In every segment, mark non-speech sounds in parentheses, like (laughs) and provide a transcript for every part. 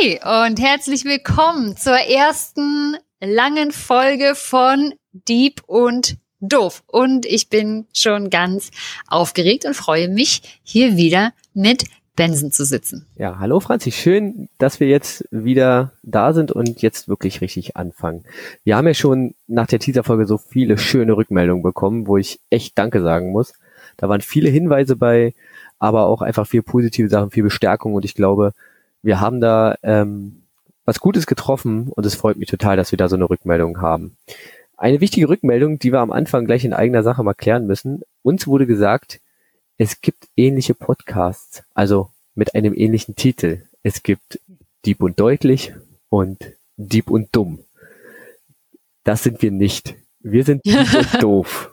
Hi und herzlich willkommen zur ersten langen Folge von Deep und Doof. Und ich bin schon ganz aufgeregt und freue mich, hier wieder mit Benson zu sitzen. Ja, hallo Franzi, schön, dass wir jetzt wieder da sind und jetzt wirklich richtig anfangen. Wir haben ja schon nach der Teaser-Folge so viele schöne Rückmeldungen bekommen, wo ich echt Danke sagen muss. Da waren viele Hinweise bei, aber auch einfach viel positive Sachen, viel Bestärkung und ich glaube, wir haben da ähm, was Gutes getroffen und es freut mich total, dass wir da so eine Rückmeldung haben. Eine wichtige Rückmeldung, die wir am Anfang gleich in eigener Sache mal klären müssen. Uns wurde gesagt, es gibt ähnliche Podcasts, also mit einem ähnlichen Titel. Es gibt Dieb und Deutlich und Dieb und Dumm. Das sind wir nicht. Wir sind (laughs) Dieb und Doof.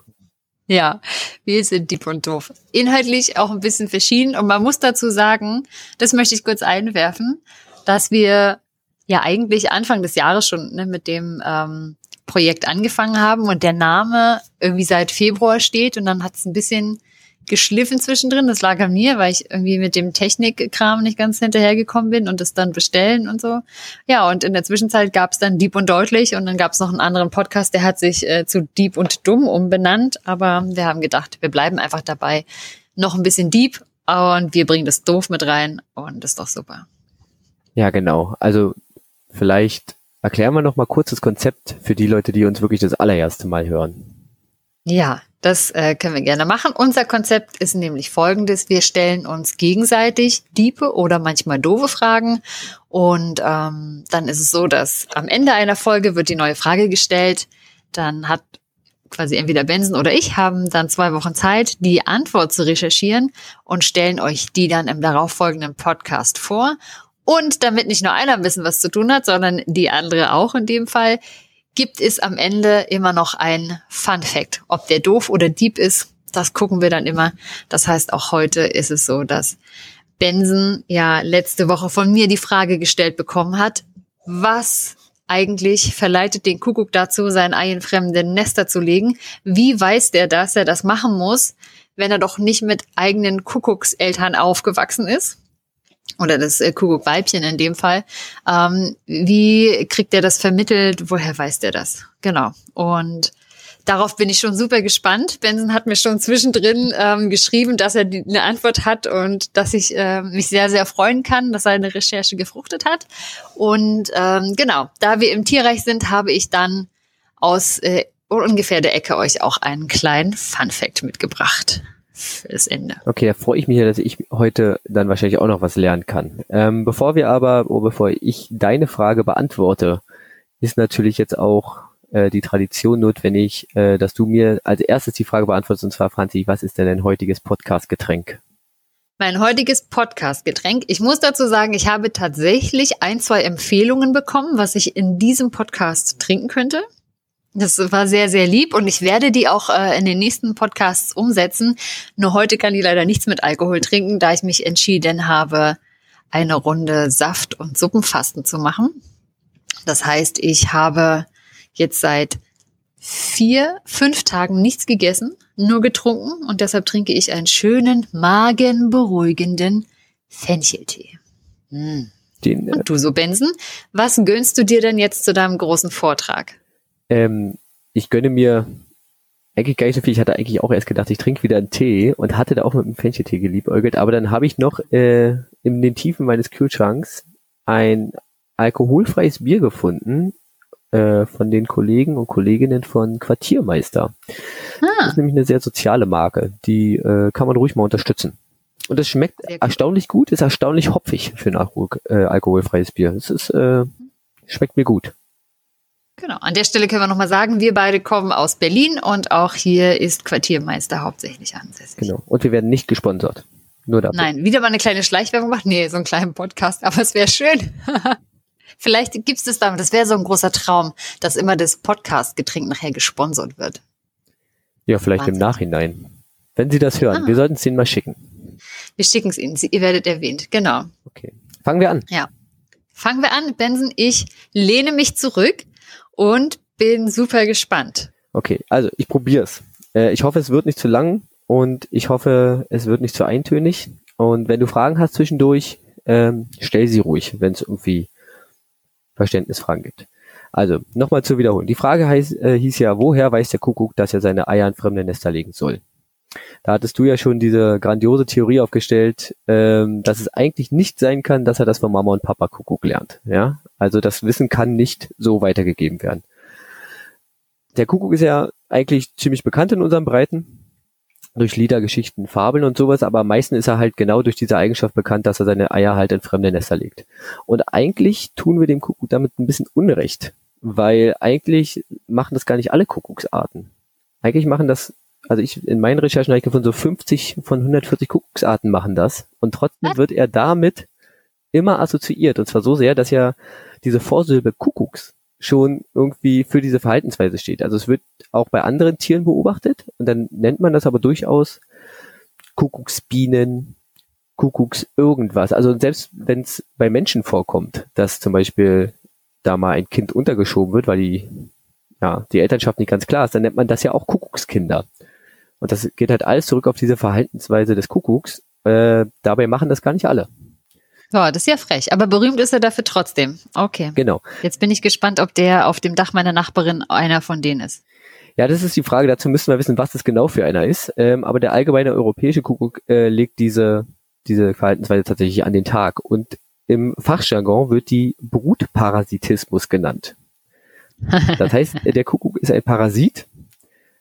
Ja, wir sind Dieb und Doof. Inhaltlich auch ein bisschen verschieden und man muss dazu sagen, das möchte ich kurz einwerfen, dass wir ja eigentlich Anfang des Jahres schon ne, mit dem ähm, Projekt angefangen haben und der Name irgendwie seit Februar steht und dann hat es ein bisschen geschliffen zwischendrin. Das lag an mir, weil ich irgendwie mit dem Technikkram nicht ganz hinterhergekommen bin und das dann bestellen und so. Ja, und in der Zwischenzeit gab es dann Deep und Deutlich und dann gab es noch einen anderen Podcast, der hat sich äh, zu Deep und Dumm umbenannt. Aber wir haben gedacht, wir bleiben einfach dabei. Noch ein bisschen Deep und wir bringen das Doof mit rein und ist doch super. Ja, genau. Also vielleicht Erklären wir noch mal kurz das Konzept für die Leute, die uns wirklich das allererste Mal hören. Ja, das äh, können wir gerne machen. Unser Konzept ist nämlich folgendes. Wir stellen uns gegenseitig diepe oder manchmal doofe Fragen. Und ähm, dann ist es so, dass am Ende einer Folge wird die neue Frage gestellt. Dann hat quasi entweder Benson oder ich haben dann zwei Wochen Zeit, die Antwort zu recherchieren und stellen euch die dann im darauffolgenden Podcast vor. Und damit nicht nur einer ein bisschen was zu tun hat, sondern die andere auch in dem Fall, gibt es am Ende immer noch ein Fun Fact. Ob der doof oder Dieb ist, das gucken wir dann immer. Das heißt, auch heute ist es so, dass Benson ja letzte Woche von mir die Frage gestellt bekommen hat, was eigentlich verleitet den Kuckuck dazu, sein Ei in fremden Nester zu legen. Wie weiß der, dass er das machen muss, wenn er doch nicht mit eigenen Kuckuckseltern aufgewachsen ist? Oder das äh, Kuckuck-Weibchen in dem Fall. Ähm, wie kriegt er das vermittelt? Woher weiß der das? Genau. Und darauf bin ich schon super gespannt. Benson hat mir schon zwischendrin ähm, geschrieben, dass er die, eine Antwort hat und dass ich äh, mich sehr, sehr freuen kann, dass seine Recherche gefruchtet hat. Und ähm, genau, da wir im Tierreich sind, habe ich dann aus äh, ungefähr der Ecke euch auch einen kleinen Fun-Fact mitgebracht fürs Ende. Okay, da freue ich mich ja, dass ich heute dann wahrscheinlich auch noch was lernen kann. Ähm, bevor wir aber, oh, bevor ich deine Frage beantworte, ist natürlich jetzt auch äh, die Tradition notwendig, äh, dass du mir als erstes die Frage beantwortest, und zwar, Franzi, was ist denn dein heutiges Podcast-Getränk? Mein heutiges Podcast-Getränk. Ich muss dazu sagen, ich habe tatsächlich ein, zwei Empfehlungen bekommen, was ich in diesem Podcast trinken könnte. Das war sehr, sehr lieb und ich werde die auch äh, in den nächsten Podcasts umsetzen. Nur heute kann ich leider nichts mit Alkohol trinken, da ich mich entschieden habe, eine Runde Saft- und Suppenfasten zu machen. Das heißt, ich habe jetzt seit vier, fünf Tagen nichts gegessen, nur getrunken und deshalb trinke ich einen schönen, magenberuhigenden Fencheltee. Hm. Den, äh und du so, Benson, was gönnst du dir denn jetzt zu deinem großen Vortrag? Ähm, ich gönne mir eigentlich gar nicht so viel. Ich hatte eigentlich auch erst gedacht, ich trinke wieder einen Tee und hatte da auch mit einem Fencheltee geliebäugelt. Aber dann habe ich noch äh, in den Tiefen meines Kühlschranks ein alkoholfreies Bier gefunden äh, von den Kollegen und Kolleginnen von Quartiermeister. Ah. Das ist nämlich eine sehr soziale Marke. Die äh, kann man ruhig mal unterstützen. Und es schmeckt erstaunlich gut, ist erstaunlich hopfig für ein Alkohol, äh, alkoholfreies Bier. Es ist, äh, schmeckt mir gut. Genau, an der Stelle können wir nochmal sagen, wir beide kommen aus Berlin und auch hier ist Quartiermeister hauptsächlich ansässig. Genau, und wir werden nicht gesponsert. Nur dafür. Nein, wieder mal eine kleine Schleichwerbung machen. Nee, so einen kleinen Podcast, aber es wäre schön. (laughs) Vielleicht gibt es damit, das wäre so ein großer Traum, dass immer das Podcast-Getränk nachher gesponsert wird. Ja, vielleicht Wahnsinn. im Nachhinein. Wenn Sie das hören, ah. wir sollten es Ihnen mal schicken. Wir schicken es Ihnen, Sie, ihr werdet erwähnt, genau. Okay, fangen wir an. Ja. Fangen wir an, Benson. Ich lehne mich zurück und bin super gespannt. Okay, also ich probiere es. Äh, ich hoffe, es wird nicht zu lang und ich hoffe, es wird nicht zu eintönig. Und wenn du Fragen hast zwischendurch, ähm, stell sie ruhig, wenn es irgendwie Verständnisfragen gibt. Also, nochmal zu wiederholen. Die Frage heißt, äh, hieß ja, woher weiß der Kuckuck, dass er seine Eier in fremde Nester legen soll? Da hattest du ja schon diese grandiose Theorie aufgestellt, ähm, dass es eigentlich nicht sein kann, dass er das von Mama und Papa Kuckuck lernt. Ja, also das Wissen kann nicht so weitergegeben werden. Der Kuckuck ist ja eigentlich ziemlich bekannt in unseren Breiten durch Lieder, Geschichten, Fabeln und sowas, aber am meisten ist er halt genau durch diese Eigenschaft bekannt, dass er seine Eier halt in fremde Nester legt. Und eigentlich tun wir dem Kuckuck damit ein bisschen Unrecht, weil eigentlich machen das gar nicht alle Kuckucksarten. Eigentlich machen das also ich in meinen Recherchen habe ich gefunden, so 50 von 140 Kuckucksarten machen das. Und trotzdem Was? wird er damit immer assoziiert. Und zwar so sehr, dass ja diese Vorsilbe Kuckucks schon irgendwie für diese Verhaltensweise steht. Also es wird auch bei anderen Tieren beobachtet und dann nennt man das aber durchaus Kuckucksbienen, Kuckucks irgendwas. Also selbst wenn es bei Menschen vorkommt, dass zum Beispiel da mal ein Kind untergeschoben wird, weil die, ja, die Elternschaft nicht ganz klar ist, dann nennt man das ja auch Kuckuckskinder. Und das geht halt alles zurück auf diese Verhaltensweise des Kuckucks. Äh, dabei machen das gar nicht alle. So, das ist ja frech. Aber berühmt ist er dafür trotzdem. Okay. Genau. Jetzt bin ich gespannt, ob der auf dem Dach meiner Nachbarin einer von denen ist. Ja, das ist die Frage. Dazu müssen wir wissen, was das genau für einer ist. Ähm, aber der allgemeine europäische Kuckuck äh, legt diese, diese Verhaltensweise tatsächlich an den Tag. Und im Fachjargon wird die Brutparasitismus genannt. (laughs) Das heißt, der Kuckuck ist ein Parasit,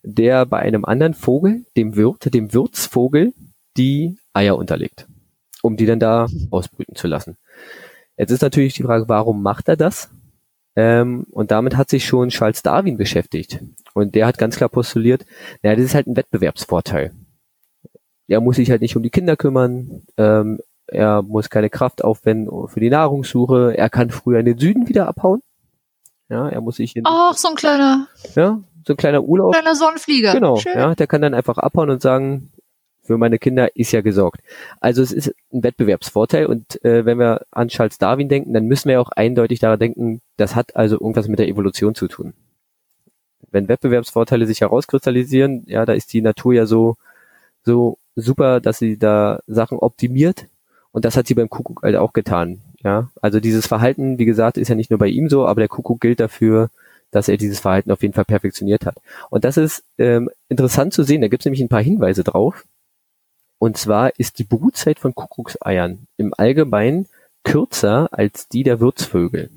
der bei einem anderen Vogel, dem Wirt, dem Wirtsvogel, die Eier unterlegt, um die dann da ausbrüten zu lassen. Jetzt ist natürlich die Frage, warum macht er das? Ähm, und damit hat sich schon Charles Darwin beschäftigt. Und der hat ganz klar postuliert, naja, das ist halt ein Wettbewerbsvorteil. Er muss sich halt nicht um die Kinder kümmern, ähm, er muss keine Kraft aufwenden für die Nahrungssuche, er kann früher in den Süden wieder abhauen. Ja, er muss sich in, Ach, so ein kleiner. Ja, so ein kleiner Urlaub. Kleiner Sonnenflieger. Genau, Schön. ja, der kann dann einfach abhauen und sagen, für meine Kinder ist ja gesorgt. Also es ist ein Wettbewerbsvorteil und äh, wenn wir an Charles Darwin denken, dann müssen wir auch eindeutig daran denken, das hat also irgendwas mit der Evolution zu tun. Wenn Wettbewerbsvorteile sich herauskristallisieren, ja, da ist die Natur ja so so super, dass sie da Sachen optimiert und das hat sie beim Kuckuck halt auch getan. Ja, also dieses Verhalten, wie gesagt, ist ja nicht nur bei ihm so, aber der Kuckuck gilt dafür, dass er dieses Verhalten auf jeden Fall perfektioniert hat. Und das ist ähm, interessant zu sehen, da gibt es nämlich ein paar Hinweise drauf. Und zwar ist die Brutzeit von Kuckuckseiern im Allgemeinen kürzer als die der Wirtsvögel.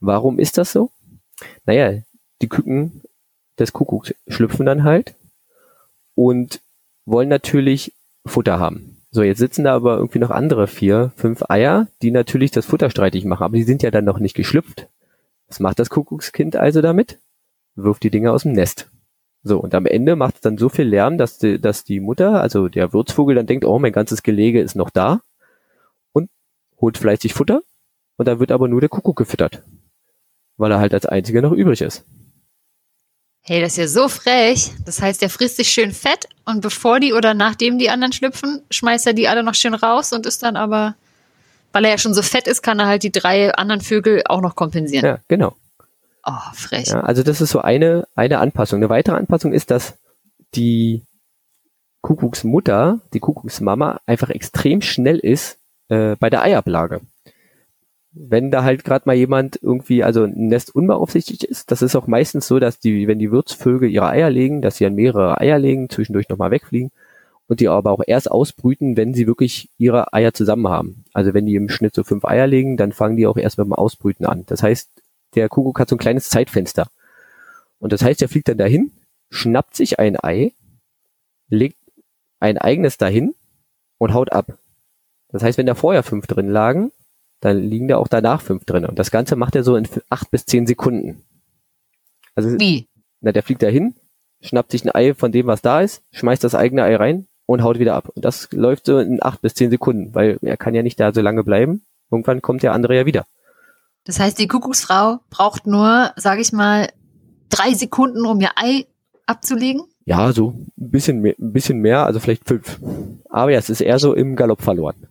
Warum ist das so? Naja, die Küken des Kuckucks schlüpfen dann halt und wollen natürlich Futter haben. So, jetzt sitzen da aber irgendwie noch andere vier, fünf Eier, die natürlich das Futter streitig machen, aber die sind ja dann noch nicht geschlüpft. Was macht das Kuckuckskind also damit? Wirft die Dinger aus dem Nest. So, und am Ende macht es dann so viel Lärm, dass die, dass die Mutter, also der Wirtsvogel, dann denkt, oh, mein ganzes Gelege ist noch da und holt fleißig Futter und dann wird aber nur der Kuckuck gefüttert, weil er halt als einziger noch übrig ist. Hey, das ist ja so frech. Das heißt, er frisst sich schön fett und bevor die oder nachdem die anderen schlüpfen, schmeißt er die alle noch schön raus und ist dann aber weil er ja schon so fett ist, kann er halt die drei anderen Vögel auch noch kompensieren. Ja, genau. Oh, frech. Ja, also das ist so eine, eine Anpassung. Eine weitere Anpassung ist, dass die Kuckucksmutter, die Kuckucksmama, einfach extrem schnell ist äh, bei der Eiablage. Wenn da halt gerade mal jemand irgendwie, also ein Nest unbeaufsichtigt ist, das ist auch meistens so, dass die, wenn die Wirtsvögel ihre Eier legen, dass sie dann mehrere Eier legen, zwischendurch nochmal wegfliegen und die aber auch erst ausbrüten, wenn sie wirklich ihre Eier zusammen haben. Also wenn die im Schnitt so fünf Eier legen, dann fangen die auch erst mit dem Ausbrüten an. Das heißt, der Kuckuck hat so ein kleines Zeitfenster. Und das heißt, er fliegt dann dahin, schnappt sich ein Ei, legt ein eigenes dahin und haut ab. Das heißt, wenn da vorher fünf drin lagen, dann liegen da auch danach fünf drin. Und das Ganze macht er so in acht bis zehn Sekunden. Also, Wie? Na, der fliegt dahin, schnappt sich ein Ei von dem, was da ist, schmeißt das eigene Ei rein, und haut wieder ab. Und das läuft so in acht bis zehn Sekunden, weil er kann ja nicht da so lange bleiben. Irgendwann kommt der andere ja wieder. Das heißt, die Kuckucksfrau braucht nur, sage ich mal, drei Sekunden, um ihr Ei abzulegen? Ja, so ein bisschen mehr, ein bisschen mehr, also vielleicht fünf. Aber ja, es ist eher so im Galopp verloren.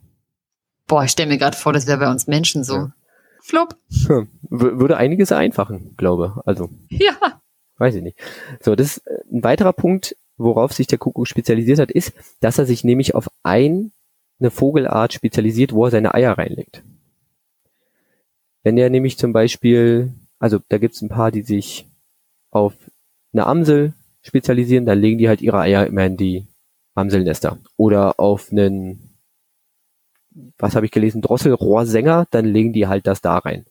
Boah, ich stelle mir gerade vor, das wäre bei uns Menschen so. Ja. Flupp. Hm. Würde einiges einfachen, glaube. Also. Ja. Weiß ich nicht. So, das ist ein weiterer Punkt, worauf sich der Kuckuck spezialisiert hat, ist, dass er sich nämlich auf ein eine Vogelart spezialisiert, wo er seine Eier reinlegt. Wenn er nämlich zum Beispiel, also da gibt es ein paar, die sich auf eine Amsel spezialisieren, dann legen die halt ihre Eier immer in die Amselnester. Oder auf einen, was habe ich gelesen, Drosselrohrsänger, dann legen die halt das da rein.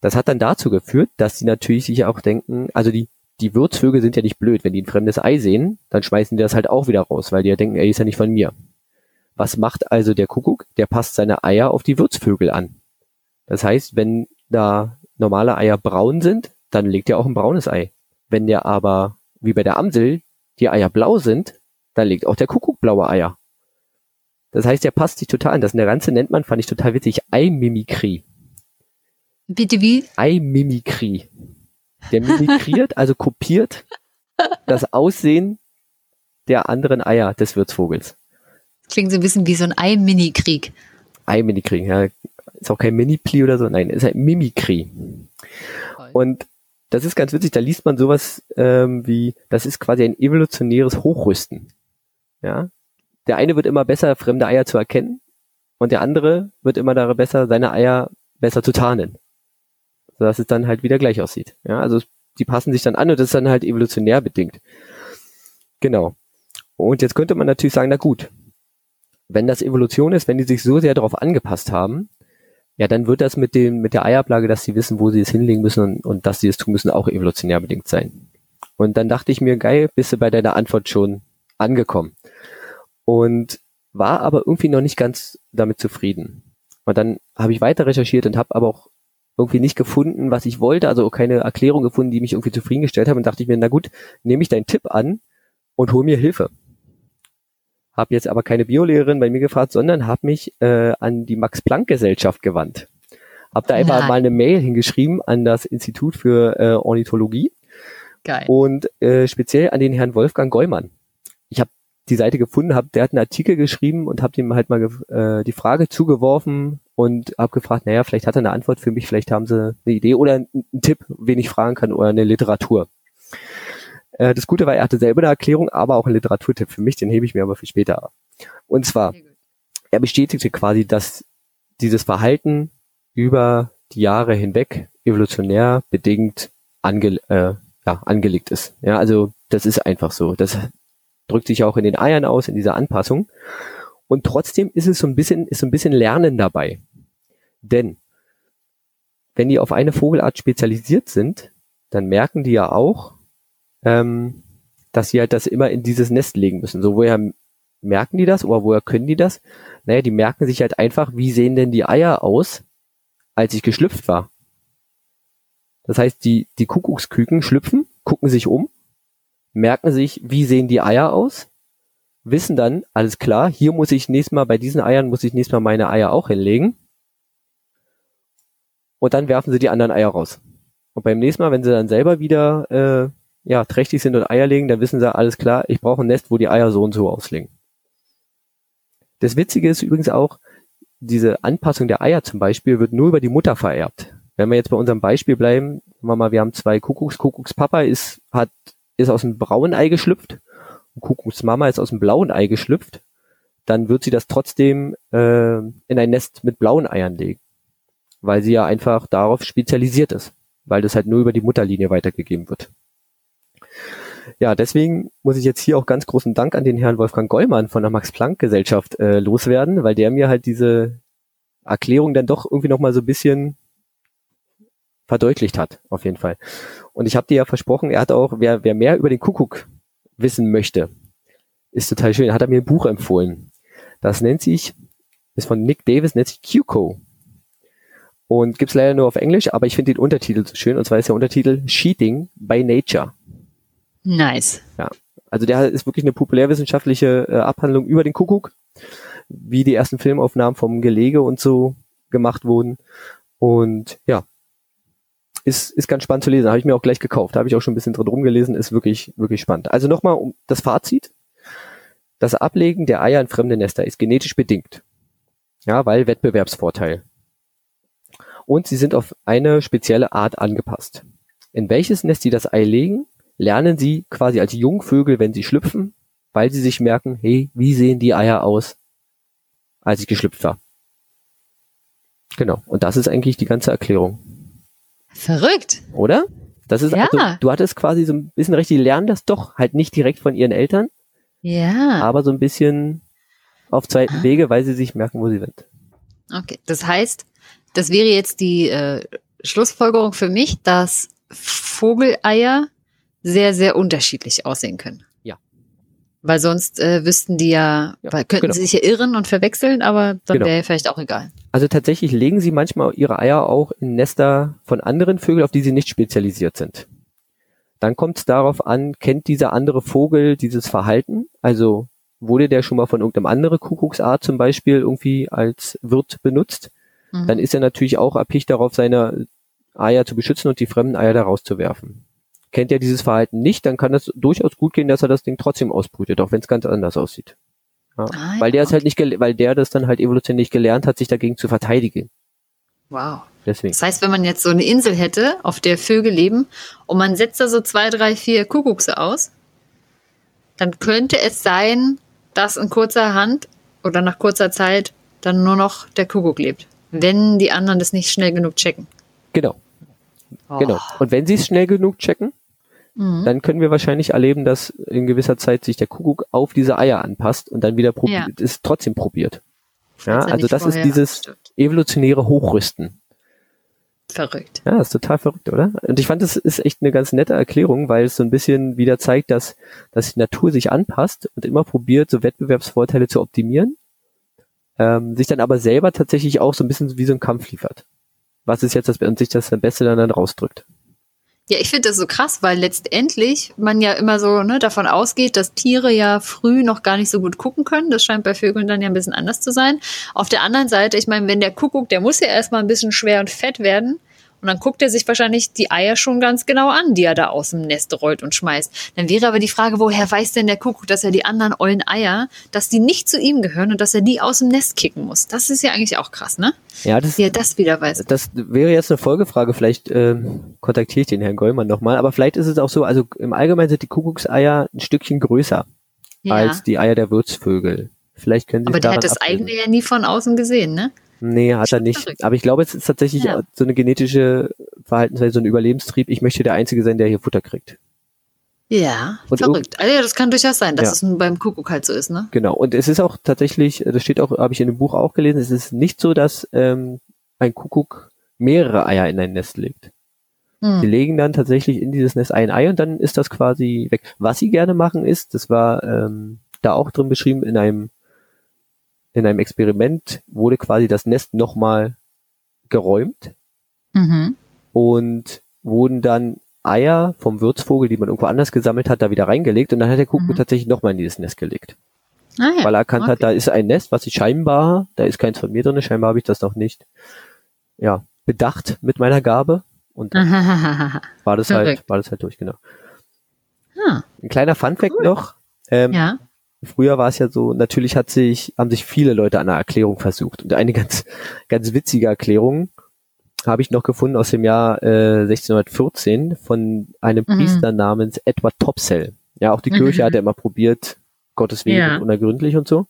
Das hat dann dazu geführt, dass sie natürlich sich auch denken, also die, die Würzvögel sind ja nicht blöd. Wenn die ein fremdes Ei sehen, dann schmeißen die das halt auch wieder raus, weil die ja denken, ey, ist ja nicht von mir. Was macht also der Kuckuck? Der passt seine Eier auf die Würzvögel an. Das heißt, wenn da normale Eier braun sind, dann legt er auch ein braunes Ei. Wenn der aber, wie bei der Amsel, die Eier blau sind, dann legt auch der Kuckuck blaue Eier. Das heißt, der passt sich total an. Das Ganze nennt man, fand ich total witzig, Eimimikrie. Bitte wie? Eimimikrie. Der mimikriert, also kopiert das Aussehen der anderen Eier des Wirtsvogels. Klingt so ein bisschen wie so ein Ei-Mini-Krieg. Ei-Mini-Krieg, ja. Ist auch kein Mini-Pli oder so, nein, ist ein Mimikrie. Und das ist ganz witzig, da liest man sowas ähm, wie, das ist quasi ein evolutionäres Hochrüsten. Ja. Der eine wird immer besser, fremde Eier zu erkennen und der andere wird immer besser, seine Eier besser zu tarnen. Sodass es dann halt wieder gleich aussieht. Ja, also die passen sich dann an und das ist dann halt evolutionär bedingt. Genau. Und jetzt könnte man natürlich sagen, na gut, wenn das Evolution ist, wenn die sich so sehr darauf angepasst haben, ja, dann wird das mit dem, mit der Eiablage, dass sie wissen, wo sie es hinlegen müssen und, und dass sie es tun müssen, auch evolutionär bedingt sein. Und dann dachte ich mir, geil, bist du bei deiner Antwort schon angekommen. Und war aber irgendwie noch nicht ganz damit zufrieden. Und dann habe ich weiter recherchiert und habe aber auch irgendwie nicht gefunden, was ich wollte, also keine Erklärung gefunden, die mich irgendwie zufriedengestellt hat und dachte ich mir, na gut, nehme ich deinen Tipp an und hol mir Hilfe. Habe jetzt aber keine Biolehrerin bei mir gefragt, sondern habe mich äh, an die Max-Planck-Gesellschaft gewandt. Habe da einfach Nein. mal eine Mail hingeschrieben an das Institut für äh, Ornithologie. Geil. Und äh, speziell an den Herrn Wolfgang Geumann. Ich habe die Seite gefunden, hab, der hat einen Artikel geschrieben und habe ihm halt mal äh, die Frage zugeworfen und habe gefragt, naja, vielleicht hat er eine Antwort für mich, vielleicht haben sie eine Idee oder einen, Tipp, wen ich fragen kann oder eine Literatur. Äh, das Gute war, er hatte selber eine Erklärung, aber auch einen Literaturtipp für mich, den hebe ich mir aber für später ab. Und zwar, er bestätigte quasi, dass dieses Verhalten über die Jahre hinweg evolutionär bedingt ange, äh, ja, angelegt ist. Ja, also das ist einfach so. Das drückt sich auch in den Eiern aus, in dieser Anpassung. Und trotzdem ist es so ein bisschen, ist so ein bisschen Lernen dabei. Denn wenn die auf eine Vogelart spezialisiert sind, dann merken die ja auch, ähm, dass sie halt das immer in dieses Nest legen müssen. So, woher merken die das oder woher können die das? Naja, die merken sich halt einfach, wie sehen denn die Eier aus, als ich geschlüpft war. Das heißt, die, die Kuckucksküken schlüpfen, gucken sich um, merken sich, wie sehen die Eier aus, wissen dann, alles klar, hier muss ich nächstes Mal, bei diesen Eiern muss ich nächstes Mal meine Eier auch hinlegen. Und dann werfen sie die anderen Eier raus. Und beim nächsten Mal, wenn sie dann selber wieder äh, ja, trächtig sind und Eier legen, dann wissen sie, alles klar, ich brauche ein Nest, wo die Eier so und so auslegen. Das Witzige ist übrigens auch, diese Anpassung der Eier zum Beispiel wird nur über die Mutter vererbt. Wenn wir jetzt bei unserem Beispiel bleiben, wir mal, wir haben zwei Kuckucks. Kuckuckspapa ist, hat, ist aus einem braunen Ei geschlüpft und Kuckucksmama ist aus einem blauen Ei geschlüpft, dann wird sie das trotzdem äh, in ein Nest mit blauen Eiern legen. Weil sie ja einfach darauf spezialisiert ist. Weil das halt nur über die Mutterlinie weitergegeben wird. Ja, deswegen muss ich jetzt hier auch ganz großen Dank an den Herrn Wolfgang Gollmann von der Max-Planck-Gesellschaft äh, loswerden, weil der mir halt diese Erklärung dann doch irgendwie nochmal so ein bisschen verdeutlicht hat, auf jeden Fall. Und ich habe dir ja versprochen, er hat auch, wer, wer mehr über den Kuckuck wissen möchte, ist total schön, hat er mir ein Buch empfohlen. Das nennt sich, ist von Nick Davis, nennt sich QCO. Und gibt's leider nur auf Englisch, aber ich finde den Untertitel so schön, und zwar ist der Untertitel Cheating by Nature. Nice. Ja. Also der ist wirklich eine populärwissenschaftliche äh, Abhandlung über den Kuckuck, wie die ersten Filmaufnahmen vom Gelege und so gemacht wurden. Und ja, ist, ist ganz spannend zu lesen. Habe ich mir auch gleich gekauft. Habe ich auch schon ein bisschen drin rumgelesen. Ist wirklich, wirklich spannend. Also nochmal um das Fazit. Das Ablegen der Eier in fremde Nester ist genetisch bedingt. Ja, weil Wettbewerbsvorteil. Und sie sind auf eine spezielle Art angepasst. In welches Nest sie das Ei legen, lernen sie quasi als Jungvögel, wenn sie schlüpfen, weil sie sich merken, hey, wie sehen die Eier aus, als ich geschlüpft war. Genau. Und das ist eigentlich die ganze Erklärung. Verrückt. Oder? Das ist Ja. also, du hattest quasi so ein bisschen recht, die lernen das doch halt nicht direkt von ihren Eltern, Ja. aber so ein bisschen auf zweiten Wege, weil sie sich merken, wo sie sind. Okay. Das heißt, das wäre jetzt die äh, Schlussfolgerung für mich, dass Vogeleier sehr, sehr unterschiedlich aussehen können. Ja. Weil sonst äh, wüssten die ja, Ja, weil könnten genau. sie sich ja irren und verwechseln, aber dann Genau. wäre ja vielleicht auch egal. Also tatsächlich legen sie manchmal ihre Eier auch in Nester von anderen Vögeln, auf die sie nicht spezialisiert sind. Dann kommt es darauf an, kennt dieser andere Vogel dieses Verhalten? Also wurde der schon mal von irgendeinem anderen Kuckucksart zum Beispiel irgendwie als Wirt benutzt? Mhm. Dann ist er natürlich auch erpicht darauf, seine Eier zu beschützen und die fremden Eier da rauszuwerfen. Kennt er dieses Verhalten nicht, dann kann es durchaus gut gehen, dass er das Ding trotzdem ausbrütet, auch wenn es ganz anders aussieht. Ja, Ah, weil der es halt nicht, weil der das dann halt evolutionär nicht gelernt hat, sich dagegen zu verteidigen. Wow. Deswegen. Das heißt, wenn man jetzt so eine Insel hätte, auf der Vögel leben, und man setzt da so zwei, drei, vier Kuckuckse aus, dann könnte es sein, dass in kurzer Hand oder nach kurzer Zeit dann nur noch der Kuckuck lebt. Wenn die anderen das nicht schnell genug checken. Genau, Oh. genau. Und wenn sie es schnell genug checken, Mhm. dann können wir wahrscheinlich erleben, dass in gewisser Zeit sich der Kuckuck auf diese Eier anpasst und dann wieder probiert, ist trotzdem probiert. Ja, also das ist dieses evolutionäre Hochrüsten. Verrückt. Ja, ist total verrückt, oder? Und ich fand, das ist echt eine ganz nette Erklärung, weil es so ein bisschen wieder zeigt, dass, dass die Natur sich anpasst und immer probiert, so Wettbewerbsvorteile zu optimieren, ähm, sich dann aber selber tatsächlich auch so ein bisschen wie so ein Kampf liefert. Was ist jetzt das, und sich das am besten dann, dann rausdrückt. Ja, ich finde das so krass, weil letztendlich man ja immer so ne, davon ausgeht, dass Tiere ja früh noch gar nicht so gut gucken können. Das scheint bei Vögeln dann ja ein bisschen anders zu sein. Auf der anderen Seite, ich meine, wenn der Kuckuck, der muss ja erstmal ein bisschen schwer und fett werden. Und dann guckt er sich wahrscheinlich die Eier schon ganz genau an, die er da aus dem Nest rollt und schmeißt. Dann wäre aber die Frage, woher weiß denn der Kuckuck, dass er die anderen ollen Eier, dass die nicht zu ihm gehören und dass er die aus dem Nest kicken muss? Das ist ja eigentlich auch krass, ne? Ja, das, er das wieder weiß. das wäre jetzt eine Folgefrage, vielleicht ähm, kontaktiere ich den Herrn Gollmann nochmal, aber vielleicht ist es auch so, also im Allgemeinen sind die Kuckuckseier ein Stückchen größer Ja. als die Eier der Wirtsvögel. Vielleicht können Sie Aber der hat das ablesen. eigene ja nie von außen gesehen, ne? Nee, hat er nicht. verrückt. Aber ich glaube, es ist tatsächlich Ja. so eine genetische Verhaltensweise, so ein Überlebenstrieb. Ich möchte der Einzige sein, der hier Futter kriegt. Ja, Und verrückt. Also ja, das kann durchaus sein, dass Ja. es beim Kuckuck halt so ist, ne? Genau. Und es ist auch tatsächlich, das steht auch, habe ich in dem Buch auch gelesen, es ist nicht so, dass ähm, ein Kuckuck mehrere Eier in ein Nest legt. Sie Hm. legen dann tatsächlich in dieses Nest ein Ei und dann ist das quasi weg. Was sie gerne machen ist, das war ähm, da auch drin beschrieben, in einem in einem Experiment wurde quasi das Nest nochmal geräumt Mhm. und wurden dann Eier vom Wirtsvogel, die man irgendwo anders gesammelt hat, da wieder reingelegt und dann hat der Kuckuck Mhm. tatsächlich nochmal in dieses Nest gelegt. Ah, ja. Weil er erkannt hat, okay. da ist ein Nest, was ich scheinbar, da ist keins von mir drin, scheinbar habe ich das noch nicht, ja, bedacht mit meiner Gabe und (laughs) war das halt, war das halt durch, genau. Ah, Ein kleiner Funfact noch, ähm, ja. Früher war es ja so, natürlich hat sich, haben sich viele Leute an einer Erklärung versucht und eine ganz, ganz witzige Erklärung habe ich noch gefunden aus dem Jahr äh, 1614 von einem Mhm. Priester namens Edward Topsell. Ja, auch die Mhm. Kirche hat er immer probiert, Gottes Willen Ja. und unergründlich und so.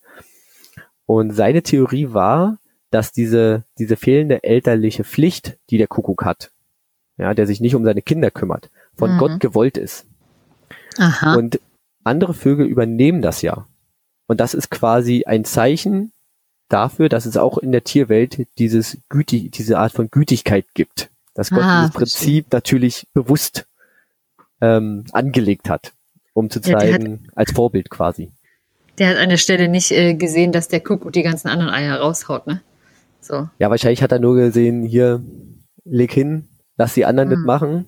Und seine Theorie war, dass diese, diese fehlende elterliche Pflicht, die der Kuckuck hat, ja, der sich nicht um seine Kinder kümmert, von Mhm. Gott gewollt ist. Aha. Und andere Vögel übernehmen das ja. Und das ist quasi ein Zeichen dafür, dass es auch in der Tierwelt dieses Gütig, diese Art von Gütigkeit gibt. Dass Gott Ah, dieses Prinzip natürlich bewusst ähm, angelegt hat, um zu Ja, zeigen, als Vorbild quasi. Der hat an der Stelle nicht äh, gesehen, dass der Kuckuck die ganzen anderen Eier raushaut, ne? So. Ja, wahrscheinlich hat er nur gesehen, hier, leg hin, lass die anderen Hm. mitmachen.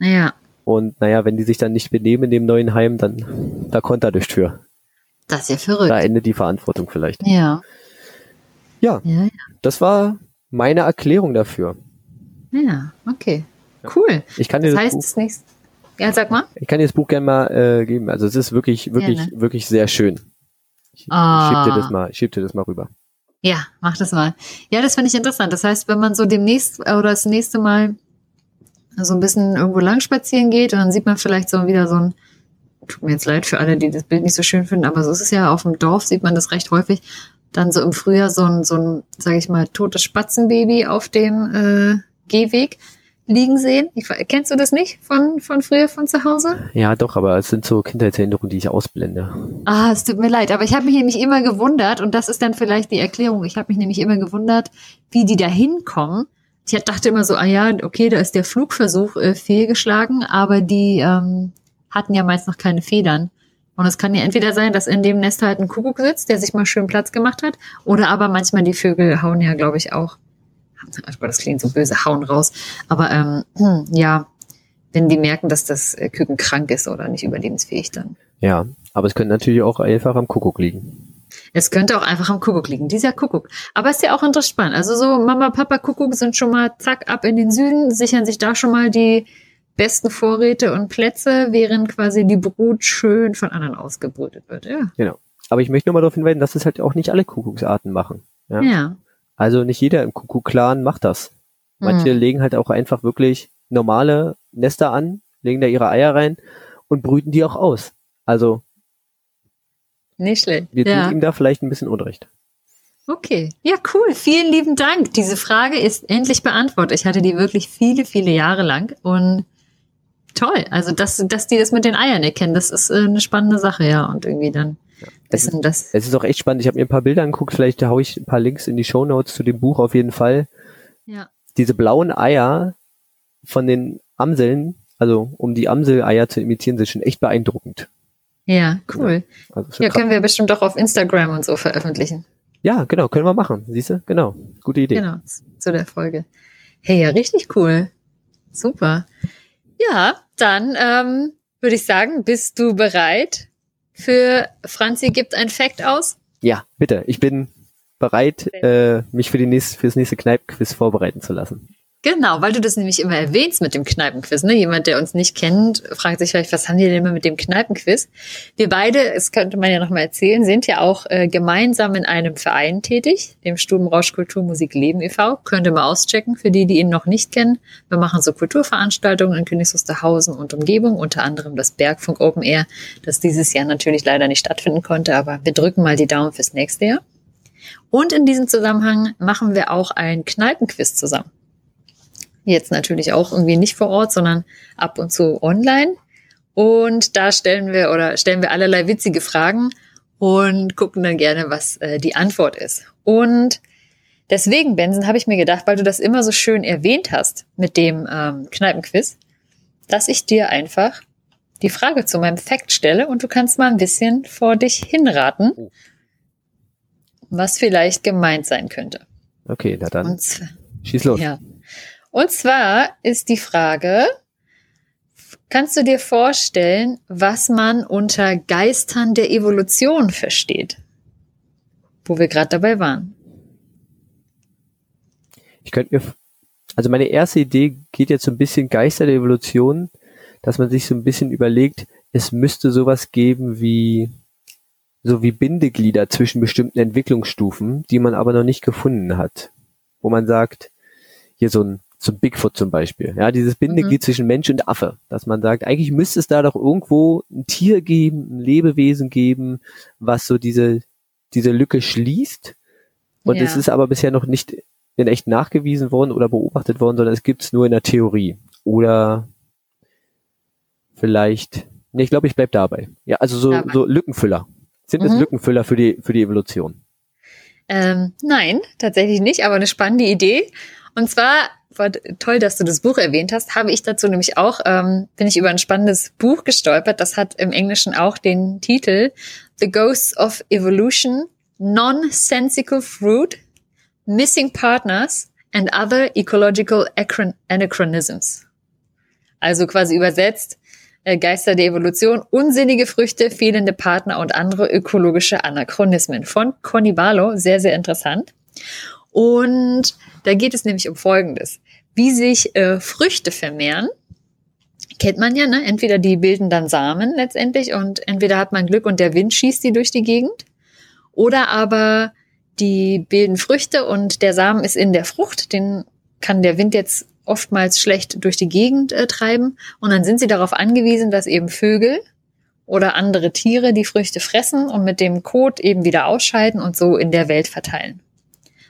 Naja, Und naja, wenn die sich dann nicht benehmen in dem neuen Heim, dann da konnte er nicht für. das ist ja Da verrückt. endet die Verantwortung vielleicht. Ja. Ja, Ja, ja. das war meine Erklärung dafür. Ja, okay. Cool. Ich kann dir Das das, heißt, Buch, das nächste. Ja, sag mal. ich kann dir das Buch gerne mal äh, geben. Also es ist wirklich, wirklich, Gerne. wirklich sehr schön. Ich, Ah. ich schieb dir das mal, ich schieb dir das mal rüber. Ja, mach das mal. Ja, das finde ich interessant. Das heißt, wenn man so demnächst oder das nächste Mal so ein bisschen irgendwo lang spazieren geht und dann sieht man vielleicht so wieder so ein, tut mir jetzt leid für alle, die das Bild nicht so schön finden, aber so ist es ja, auf dem Dorf sieht man das recht häufig, dann so im Frühjahr so ein, so ein, sag ich mal, totes Spatzenbaby auf dem äh, Gehweg liegen sehen. Ich, kennst du das nicht von, von früher von zu Hause? Ja, doch, aber es sind so Kindheitserinnerungen, die ich ausblende. Ah, es tut mir leid, aber ich habe mich nämlich immer gewundert, und das ist dann vielleicht die Erklärung, ich habe mich nämlich immer gewundert, wie die da hinkommen. Ich dachte immer so, ah ja, okay, da ist der Flugversuch äh, fehlgeschlagen, aber die ähm, hatten ja meist noch keine Federn. Und es kann ja entweder sein, dass in dem Nest halt ein Kuckuck sitzt, der sich mal schön Platz gemacht hat, oder aber manchmal die Vögel hauen ja, glaube ich, auch das klingt so böse, hauen raus. Aber ähm, hm, ja, wenn die merken, dass das äh, Küken krank ist oder nicht überlebensfähig dann. Ja, aber es könnte natürlich auch einfach am Kuckuck liegen. Es könnte auch einfach am Kuckuck liegen, dieser Kuckuck. Aber ist ja auch interessant. Also so Mama, Papa, Kuckuck sind schon mal zack ab in den Süden, sichern sich da schon mal die besten Vorräte und Plätze, während quasi die Brut schön von anderen ausgebrütet wird. Ja. Genau. Aber ich möchte nur mal darauf hinweisen, dass es halt auch nicht alle Kuckucksarten machen. Ja. ja. Also nicht jeder im Kuckuck-Clan macht das. Manche mhm. legen halt auch einfach wirklich normale Nester an, legen da ihre Eier rein und brüten die auch aus. Also nicht schlecht. Wir tun ja. ihm da vielleicht ein bisschen Unrecht. Okay, ja cool. Vielen lieben Dank. Diese Frage ist endlich beantwortet. Ich hatte die wirklich viele, viele Jahre lang und toll. Also dass, dass die das mit den Eiern erkennen, das ist äh, eine spannende Sache, ja. Und irgendwie dann es ist, das? es ist auch echt spannend. Ich habe mir ein paar Bilder angeguckt, vielleicht haue ich ein paar Links in die Show Notes zu dem Buch auf jeden Fall. Ja. Diese blauen Eier von den Amseln, also um die Amseleier zu imitieren, sind schon echt beeindruckend. Ja, cool. Ja, also ja können wir bestimmt auch auf Instagram und so veröffentlichen. Ja, genau, können wir machen. Siehst du? Genau. Gute Idee. Genau, zu der Folge. Hey, ja, richtig cool. Super. Ja, dann ähm, würde ich sagen, bist du bereit für Franzi gibt ein Fact aus? Ja, bitte. Ich bin bereit, äh, mich für, die nächste, für das nächste Kneipenquiz vorbereiten zu lassen. Genau, weil du das nämlich immer erwähnst mit dem Kneipenquiz. Ne? Jemand, der uns nicht kennt, fragt sich vielleicht, was haben die denn immer mit dem Kneipenquiz? Wir beide, das könnte man ja nochmal erzählen, sind ja auch äh, gemeinsam in einem Verein tätig, dem Stubenrausch Kultur Musik Leben e.V. Könnt ihr mal auschecken, für die, die ihn noch nicht kennen. Wir machen so Kulturveranstaltungen in Königs Wusterhausen und Umgebung, unter anderem das Bergfunk Open Air, das dieses Jahr natürlich leider nicht stattfinden konnte, aber wir drücken mal die Daumen fürs nächste Jahr. Und in diesem Zusammenhang machen wir auch ein Kneipenquiz zusammen. Jetzt natürlich auch irgendwie nicht vor Ort, sondern ab und zu online. Und da stellen wir oder stellen wir allerlei witzige Fragen und gucken dann gerne, was äh, die Antwort ist. Und deswegen, Benson, habe ich mir gedacht, weil du das immer so schön erwähnt hast mit dem ähm, Kneipenquiz, dass ich dir einfach die Frage zu meinem Fact stelle und du kannst mal ein bisschen vor dich hinraten, oh. was vielleicht gemeint sein könnte. Okay, na dann. Und, schieß los. Ja. Und zwar ist die Frage, kannst du dir vorstellen, was man unter Geistern der Evolution versteht? Wo wir gerade dabei waren. Ich könnte mir, also meine erste Idee geht jetzt so ein bisschen Geister der Evolution, dass man sich so ein bisschen überlegt, es müsste sowas geben wie, so wie Bindeglieder zwischen bestimmten Entwicklungsstufen, die man aber noch nicht gefunden hat. Wo man sagt, hier so ein so Bigfoot zum Beispiel. Ja, dieses Bindeglied mhm. zwischen Mensch und Affe, dass man sagt, eigentlich müsste es da doch irgendwo ein Tier geben, ein Lebewesen geben, was so diese, diese Lücke schließt. Und ja. es ist aber bisher noch nicht in echt nachgewiesen worden oder beobachtet worden, sondern es gibt es nur in der Theorie. Oder vielleicht, nee, ich glaube, ich bleib dabei. Ja, also so, so Lückenfüller. Sind mhm. es Lückenfüller für die, für die Evolution? Ähm, nein, tatsächlich nicht, aber eine spannende Idee. Und zwar war toll, dass du das Buch erwähnt hast, habe ich dazu nämlich auch, ähm, bin ich über ein spannendes Buch gestolpert. Das hat im Englischen auch den Titel The Ghosts of Evolution, Nonsensical Fruit, Missing Partners and Other Ecological Anachronisms. Also quasi übersetzt, äh, Geister der Evolution, unsinnige Früchte, fehlende Partner und andere ökologische Anachronismen von Conny Barlow. Sehr, sehr interessant. Und da geht es nämlich um Folgendes. Wie sich äh, Früchte vermehren, kennt man ja, ne? Entweder die bilden dann Samen letztendlich und entweder hat man Glück und der Wind schießt die durch die Gegend. Oder aber die bilden Früchte und der Samen ist in der Frucht, den kann der Wind jetzt oftmals schlecht durch die Gegend äh, treiben. Und dann sind sie darauf angewiesen, dass eben Vögel oder andere Tiere die Früchte fressen und mit dem Kot eben wieder ausscheiden und so in der Welt verteilen.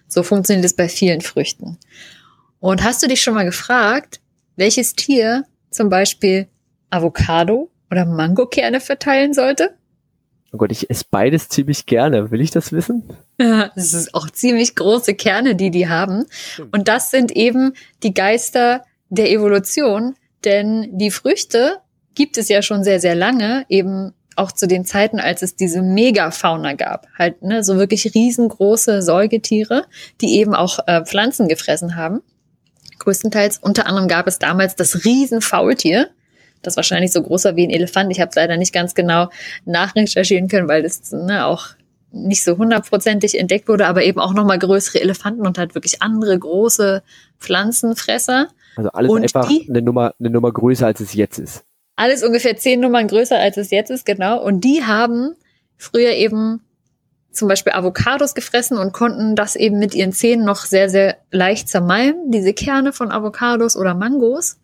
So funktioniert es bei vielen Früchten. Und hast du dich schon mal gefragt, welches Tier zum Beispiel Avocado oder Mangokerne verteilen sollte? Oh Gott, ich esse beides ziemlich gerne. Will ich das wissen? Ja, (laughs) das ist auch ziemlich große Kerne, die die haben. Und das sind eben die Geister der Evolution, denn die Früchte gibt es ja schon sehr, sehr lange, eben auch zu den Zeiten, als es diese Megafauna gab. Halt, ne, so wirklich riesengroße Säugetiere, die eben auch äh, Pflanzen gefressen haben. Größtenteils, unter anderem gab es damals das Riesenfaultier, das wahrscheinlich so groß war wie ein Elefant. Ich habe es leider nicht ganz genau nachrecherchieren können, weil das ne, auch nicht so hundertprozentig entdeckt wurde, aber eben auch nochmal größere Elefanten und halt wirklich andere große Pflanzenfresser. Also alles Und einfach die- eine Nummer, eine Nummer größer, als es jetzt ist. Alles ungefähr zehn Nummern größer, als es jetzt ist, genau. Und die haben früher eben zum Beispiel Avocados gefressen und konnten das eben mit ihren Zähnen noch sehr, sehr leicht zermalmen, diese Kerne von Avocados oder Mangos.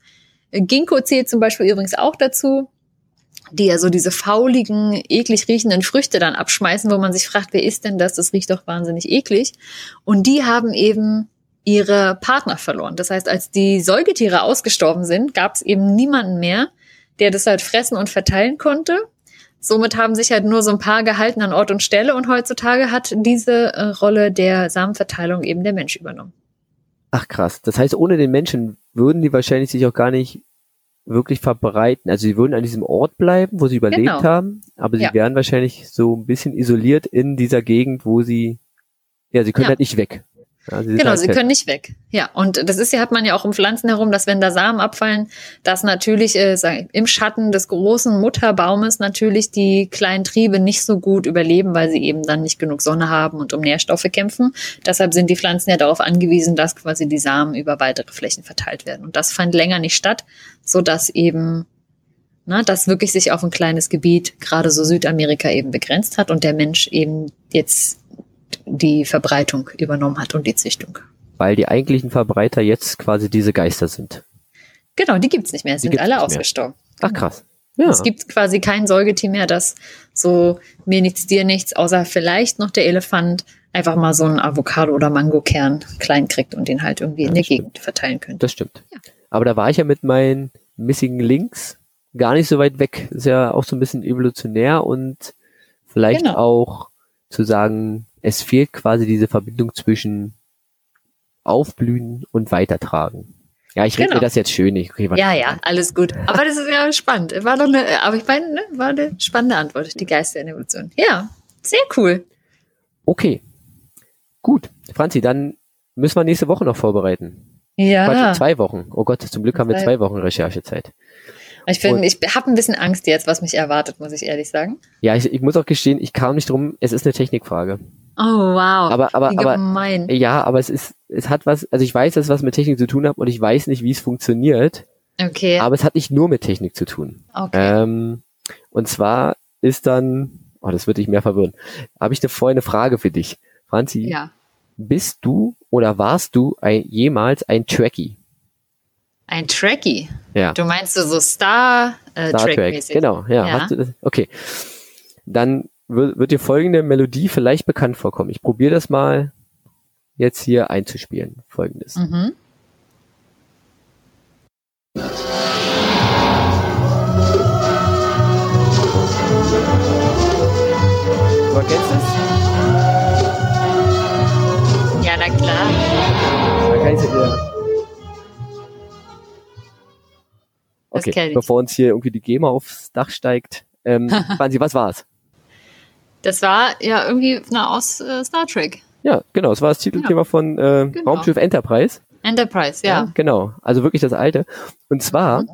Ginkgo zählt zum Beispiel übrigens auch dazu, die ja so diese fauligen, eklig riechenden Früchte dann abschmeißen, wo man sich fragt, wer ist denn das? Das riecht doch wahnsinnig eklig. Und die haben eben ihre Partner verloren. Das heißt, als die Säugetiere ausgestorben sind, gab es eben niemanden mehr, der das halt fressen und verteilen konnte. Somit haben sich halt nur so ein paar gehalten an Ort und Stelle und heutzutage hat diese äh, Rolle der Samenverteilung eben der Mensch übernommen. Ach krass. Das heißt, ohne den Menschen würden die wahrscheinlich sich auch gar nicht wirklich verbreiten. Also sie würden an diesem Ort bleiben, wo sie überlebt Genau. haben, aber sie Ja. wären wahrscheinlich so ein bisschen isoliert in dieser Gegend, wo sie, ja, sie können Ja. halt nicht weg. Ja, sie Genau, sie können nicht weg. Ja, und das ist ja, hat man ja auch um Pflanzen herum, dass wenn da Samen abfallen, dass natürlich äh, im Schatten des großen Mutterbaumes natürlich die kleinen Triebe nicht so gut überleben, weil sie eben dann nicht genug Sonne haben und um Nährstoffe kämpfen. Deshalb sind die Pflanzen ja darauf angewiesen, dass quasi die Samen über weitere Flächen verteilt werden. Und das fand länger nicht statt, so dass eben na, das wirklich sich auf ein kleines Gebiet, gerade so Südamerika eben begrenzt hat und der Mensch eben jetzt die Verbreitung übernommen hat und die Züchtung. Weil die eigentlichen Verbreiter jetzt quasi diese Geister sind. Genau, die gibt's nicht mehr, sind alle nicht mehr. ausgestorben. Ach krass. Ja. Es gibt quasi kein Säugetier mehr, das so mir nichts, dir nichts, außer vielleicht noch der Elefant einfach mal so einen Avocado- oder Mangokern klein kriegt und den halt irgendwie Ja, in der stimmt. Gegend verteilen könnte. Das stimmt. Ja. Aber da war ich ja mit meinen Missing Links gar nicht so weit weg. Ist ja auch so ein bisschen evolutionär und vielleicht Genau. auch zu sagen, es fehlt quasi diese Verbindung zwischen Aufblühen und Weitertragen. Ja, ich rede Genau. mir das jetzt schön. Ich, okay, Ja, ja, alles gut. Aber das ist ja spannend. War doch eine, aber ich meine, ne, war eine spannende Antwort, die Geister in der Evolution. Ja, sehr cool. Okay. Gut. Franzi, dann müssen wir nächste Woche noch vorbereiten. Ja. Quatsch, zwei Wochen. Oh Gott, zum Glück haben wir Zwei- Wochen Recherchezeit. Ich finde, ich habe ein bisschen Angst jetzt, was mich erwartet, muss ich ehrlich sagen. Ja, ich, ich muss auch gestehen, ich kam nicht drum, es ist eine Technikfrage. Oh, wow. Aber, aber, Wie aber, gemein. Ja, aber es ist, es hat was, also ich weiß, dass es was mit Technik zu tun hat und ich weiß nicht, wie es funktioniert, Okay. aber es hat nicht nur mit Technik zu tun. okay. Ähm, und zwar ist dann, oh, das wird dich mehr verwirren, habe ich eine, vorher eine Frage für dich. Franzi, ja. bist du oder warst du ein, jemals ein Trekkie? Ein Trekkie. Ja, Du meinst so Star, äh, Star Trek Trek, mäßig? genau, ja, Ja. Du? Okay. Dann wird, wird dir folgende Melodie vielleicht bekannt vorkommen. Ich probiere das mal jetzt hier einzuspielen. Folgendes. Mhm. Du erkennst es? Ja, na klar. Da kann ich ja Okay, bevor uns hier irgendwie die GEMA aufs Dach steigt. Ähm, (laughs) Franzi, was war's? Das war ja irgendwie na, aus äh, Star Trek. Ja, genau, es war das Titelthema von äh, Genau. Raumschiff Enterprise. Enterprise, ja. Genau, also wirklich das alte. Und zwar,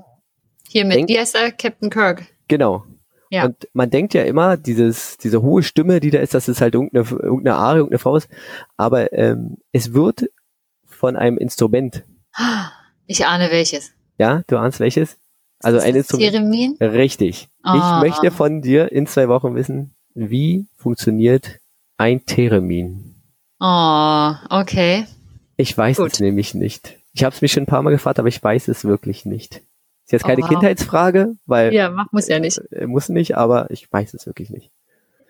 Hier mit, Denk- wie heißt er? Captain Kirk. genau. Ja. Und man denkt ja immer, dieses, diese hohe Stimme, die da ist, dass es halt irgendeine, irgendeine Arie, irgendeine Frau ist. Aber ähm, es wird von einem Instrument. Ich ahne welches. Ja, du ahnst welches? Also Ist ein das Instrument. Theremin? Richtig. Ah. Ich möchte von dir in zwei Wochen wissen, wie funktioniert ein Theremin? Oh, okay. Ich weiß Gut. es nämlich nicht. Ich habe es mich schon ein paar Mal gefragt, aber ich weiß es wirklich nicht. Ist jetzt keine Oh, wow. Kindheitsfrage, weil Ja, mach, muss ja nicht. äh, muss nicht, aber ich weiß es wirklich nicht.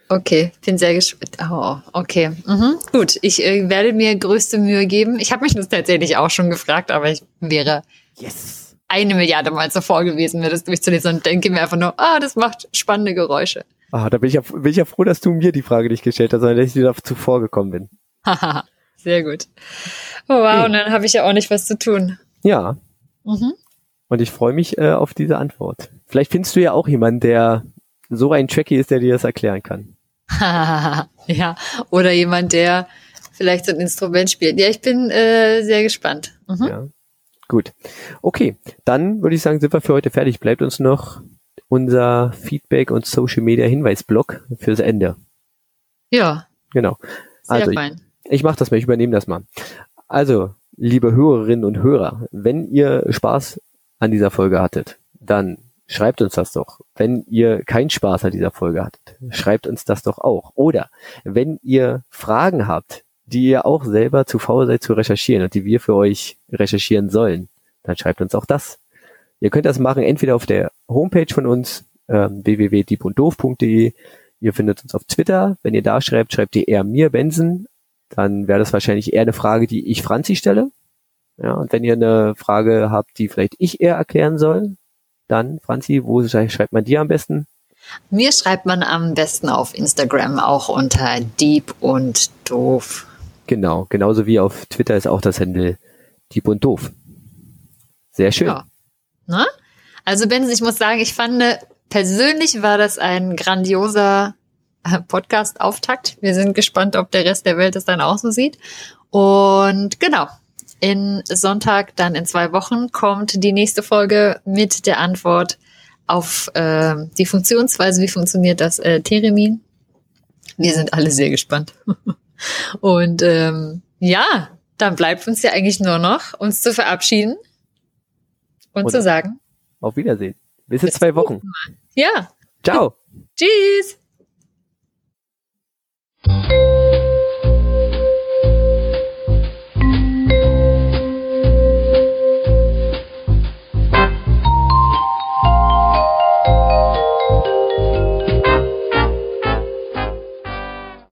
Okay, bin sehr gespannt. Oh, okay. Mhm. Gut, ich äh, werde mir größte Mühe geben. Ich habe mich das tatsächlich auch schon gefragt, aber ich wäre Yes. eine Milliarde Mal zuvor gewesen, mir das durchzulesen und denke mir einfach nur, ah, das macht spannende Geräusche. Ah, da bin ich, ja, bin ich ja froh, dass du mir die Frage nicht gestellt hast, sondern dass ich dir da zuvor gekommen bin. Haha, sehr gut. Oh wow, Okay. und dann habe ich ja auch nicht was zu tun. Ja, Mhm. und ich freue mich äh, auf diese Antwort. Vielleicht findest du ja auch jemanden, der so ein Tracky ist, der dir das erklären kann. (laughs) ja, oder jemand, der vielleicht so ein Instrument spielt. Ja, ich bin äh, sehr gespannt. Mhm. Ja. Gut. Okay, dann würde ich sagen, sind wir für heute fertig. Bleibt uns noch unser Feedback und Social Media Hinweisblock fürs Ende. Ja, Genau. sehr Also, fein. Ich mache das mal, ich übernehme das mal. Also, liebe Hörerinnen und Hörer, wenn ihr Spaß an dieser Folge hattet, dann schreibt uns das doch. Wenn ihr keinen Spaß an dieser Folge hattet, schreibt uns das doch auch. Oder wenn ihr Fragen habt, die ihr auch selber zu faul seid zu recherchieren und die wir für euch recherchieren sollen, dann schreibt uns auch das. Ihr könnt das machen entweder auf der Homepage von uns, ähm, www.diepunddoof.de. Ihr findet uns auf Twitter. Wenn ihr da schreibt, schreibt ihr eher mir, Benson, dann wäre das wahrscheinlich eher eine Frage, die ich Franzi stelle. Ja, und wenn ihr eine Frage habt, die vielleicht ich eher erklären soll, dann, Franzi, wo schreibt man dir am besten? Mir schreibt man am besten auf Instagram auch unter Dieb und Doof. Genau, genauso wie auf Twitter ist auch das Handle Dieb und Doof. Sehr schön. Ja. Ne? Also Benz, ich muss sagen, ich fand, persönlich war das ein grandioser äh, Podcast-Auftakt. Wir sind gespannt, ob der Rest der Welt es dann auch so sieht. Und genau, in Sonntag, dann in zwei Wochen, kommt die nächste Folge mit der Antwort auf äh, die Funktionsweise, wie funktioniert das äh, Theremin. Wir sind alle sehr gespannt. (laughs) Und ähm, ja, dann bleibt uns ja eigentlich nur noch, uns zu verabschieden und Und- zu sagen, Auf Wiedersehen. Bis in zwei Wochen. ja, Ciao. (laughs) tschüss.